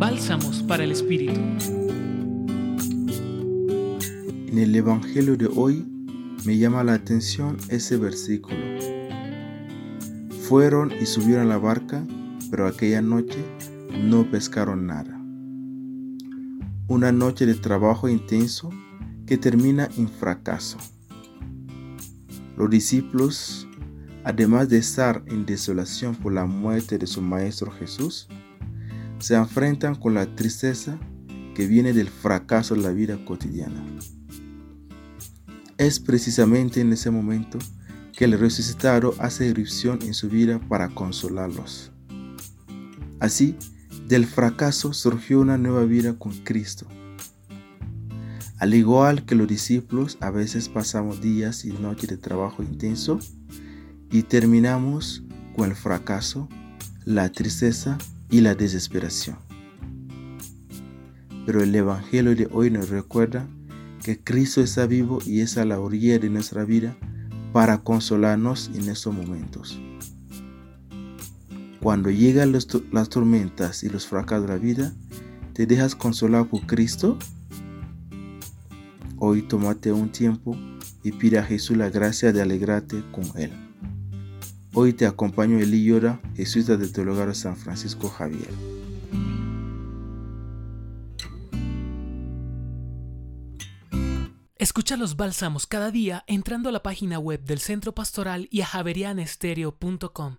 Bálsamos para el Espíritu. En el Evangelio de hoy me llama la atención ese versículo. Fueron y subieron a la barca, pero aquella noche no pescaron nada. Una noche de trabajo intenso que termina en fracaso. Los discípulos, además de estar en desolación por la muerte de su Maestro Jesús, se enfrentan con la tristeza que viene del fracaso de la vida cotidiana. Es precisamente en ese momento que el resucitado hace irrupción en su vida para consolarlos. Así, del fracaso surgió una nueva vida con Cristo. Al igual que los discípulos, a veces pasamos días y noches de trabajo intenso y terminamos con el fracaso, la tristeza y la desesperación. Pero el Evangelio de hoy nos recuerda que Cristo está vivo y es a la orilla de nuestra vida para consolarnos en estos momentos. Cuando llegan las tormentas y los fracasos de la vida, ¿te dejas consolar por Cristo? Hoy tómate un tiempo y pide a Jesús la gracia de alegrarte con Él. Hoy te acompaño Eli Llora, jesuita del Teologario San Francisco Javier. Escucha los bálsamos cada día entrando a la página web del Centro Pastoral y a javerianestereo.com.